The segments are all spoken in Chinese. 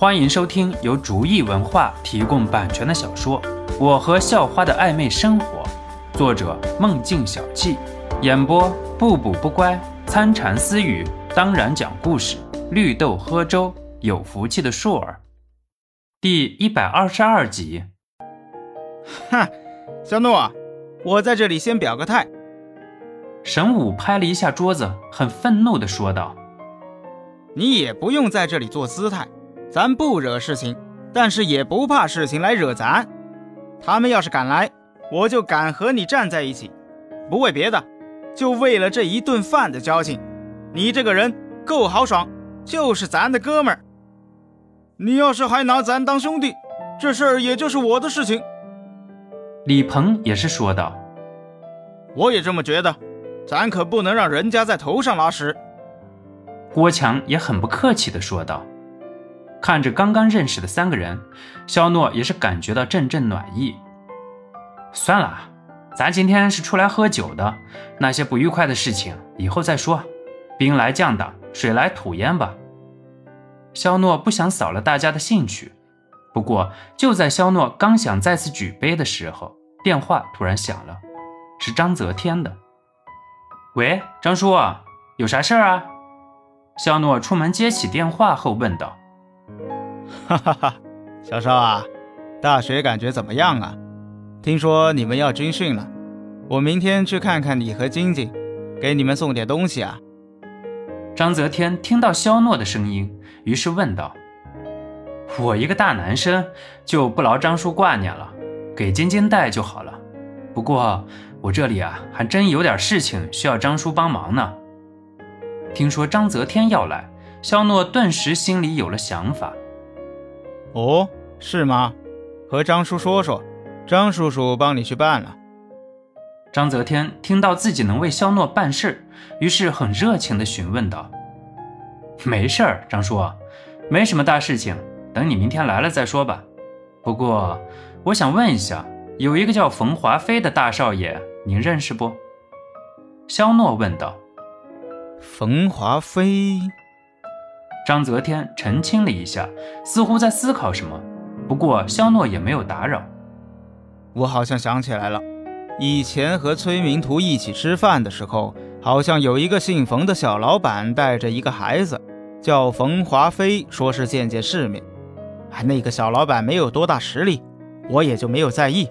欢迎收听由竹意文化提供版权的小说《我和校花的暧昧生活》，作者梦境小憩，演播不补不乖、参禅私语，当然讲故事，绿豆喝粥，有福气的硕儿，第一百二十二集。哈，小诺，我在这里先表个态。神武拍了一下桌子，很愤怒地说道：“你也不用在这里做姿态，咱不惹事情，但是也不怕事情来惹咱。他们要是敢来，我就敢和你站在一起，不为别的，就为了这一顿饭的交情。你这个人够豪爽，就是咱的哥们儿。你要是还拿咱当兄弟，这事儿也就是我的事情。”李鹏也是说道：“我也这么觉得。”咱可不能让人家在头上拉屎。郭强也很不客气地说道。看着刚刚认识的三个人，肖诺也是感觉到阵阵暖意。算了，咱今天是出来喝酒的，那些不愉快的事情以后再说。兵来将挡，水来土掩吧。肖诺不想扫了大家的兴趣。不过就在肖诺刚想再次举杯的时候，电话突然响了，是张泽天的。喂，张叔，有啥事儿啊？肖诺出门接起电话后问道：“哈哈哈，小邵啊，大学感觉怎么样啊？听说你们要军训了，我明天去看看你和晶晶，给你们送点东西啊。”张泽天听到肖诺的声音，于是问道：“我一个大男生就不劳张叔挂念了，给晶晶带就好了。不过……”我这里啊，还真有点事情需要张叔帮忙呢。听说张泽天要来，肖诺顿时心里有了想法。哦，是吗？和张叔说说，张叔叔帮你去办了。张泽天听到自己能为肖诺办事，于是很热情地询问道：“没事儿，张叔，没什么大事情，等你明天来了再说吧。不过，我想问一下。”有一个叫冯华飞的大少爷，您认识不？肖诺问道。冯华飞。张泽天澄清了一下，似乎在思考什么。不过肖诺也没有打扰。我好像想起来了，以前和崔明图一起吃饭的时候，好像有一个姓冯的小老板带着一个孩子，叫冯华飞，说是见见世面。哎，那个小老板没有多大实力，我也就没有在意。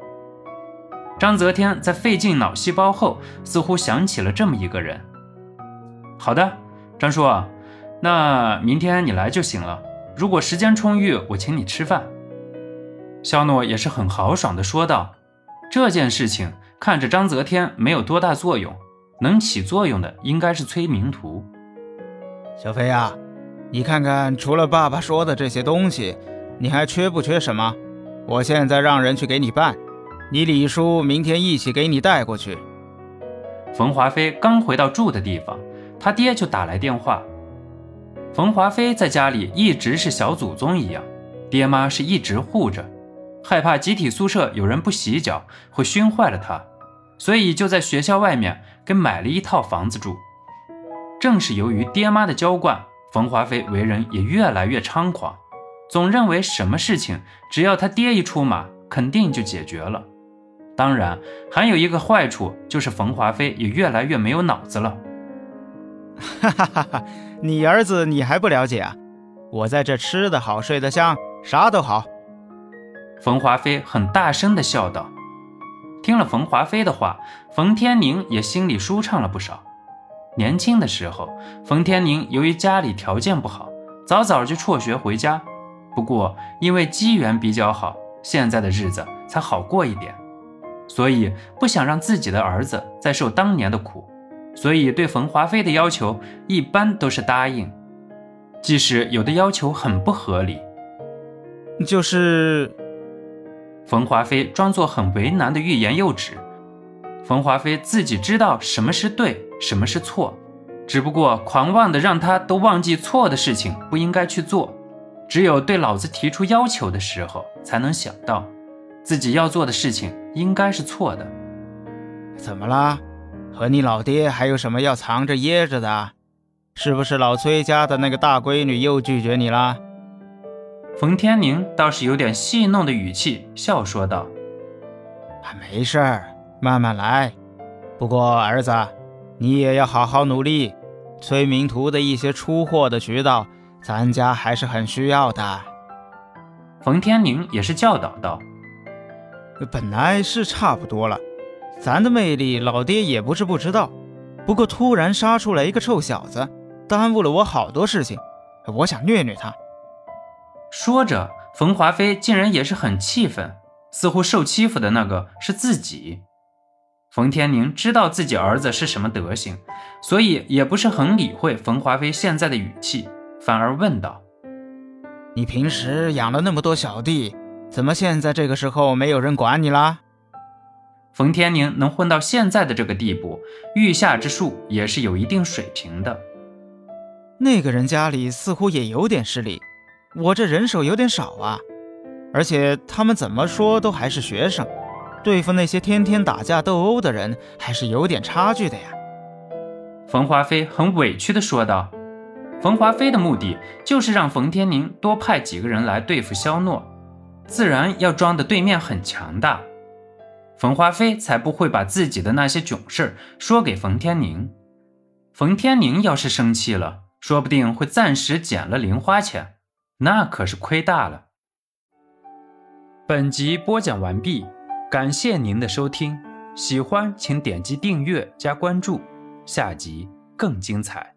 张泽天在费尽脑细胞后，似乎想起了这么一个人。好的，张叔，那明天你来就行了。如果时间充裕，我请你吃饭。肖诺也是很豪爽地说道。这件事情看着章泽天没有多大作用，能起作用的应该是崔明图。小飞呀，你看看，除了爸爸说的这些东西，你还缺不缺什么？我现在让人去给你办。你李叔明天一起给你带过去。冯华飞刚回到住的地方，他爹就打来电话。冯华飞在家里一直是小祖宗一样，爹妈是一直护着，害怕集体宿舍有人不洗脚会熏坏了他，所以就在学校外面给买了一套房子住。正是由于爹妈的娇惯，冯华飞为人也越来越猖狂，总认为什么事情只要他爹一出马，肯定就解决了。当然，还有一个坏处，就是冯华飞也越来越没有脑子了。哈哈哈哈！你儿子你还不了解啊？我在这吃得好，睡得香，啥都好。冯华飞很大声地笑道。听了冯华飞的话，冯天宁也心里舒畅了不少。年轻的时候，冯天宁由于家里条件不好，早早就辍学回家。不过因为机缘比较好，现在的日子才好过一点。所以不想让自己的儿子再受当年的苦，所以对冯华飞的要求一般都是答应，即使有的要求很不合理。就是冯华飞装作很为难的欲言又止。冯华飞自己知道什么是对，什么是错，只不过狂妄的让他都忘记错的事情不应该去做，只有对老子提出要求的时候才能想到。自己要做的事情应该是错的。怎么了？和你老爹还有什么要藏着掖着的？是不是老崔家的那个大闺女又拒绝你了？冯天宁倒是有点戏弄的语气，笑说道：“没事儿，慢慢来。不过儿子，你也要好好努力。催名图的一些出货的渠道，咱家还是很需要的。”冯天宁也是教导道：“本来是差不多了，咱的魅力老爹也不是不知道。不过突然杀出来一个臭小子，耽误了我好多事情。我想虐虐他。”说着，冯华飞竟然也是很气愤，似乎受欺负的那个是自己。冯天宁知道自己儿子是什么德行，所以也不是很理会冯华飞现在的语气，反而问道：“你平时养了那么多小弟，怎么现在这个时候没有人管你啦？”冯天宁能混到现在的这个地步，御下之术也是有一定水平的。那个人家里似乎也有点势力。我这人手有点少啊，而且他们怎么说都还是学生，对付那些天天打架斗殴的人还是有点差距的呀。冯华飞很委屈地说道。冯华飞的目的就是让冯天宁多派几个人来对付肖诺，自然要装的对面很强大，冯华飞才不会把自己的那些囧事说给冯天宁。冯天宁要是生气了，说不定会暂时减了零花钱。那可是亏大了。本集播讲完毕，感谢您的收听，喜欢请点击订阅加关注，下集更精彩。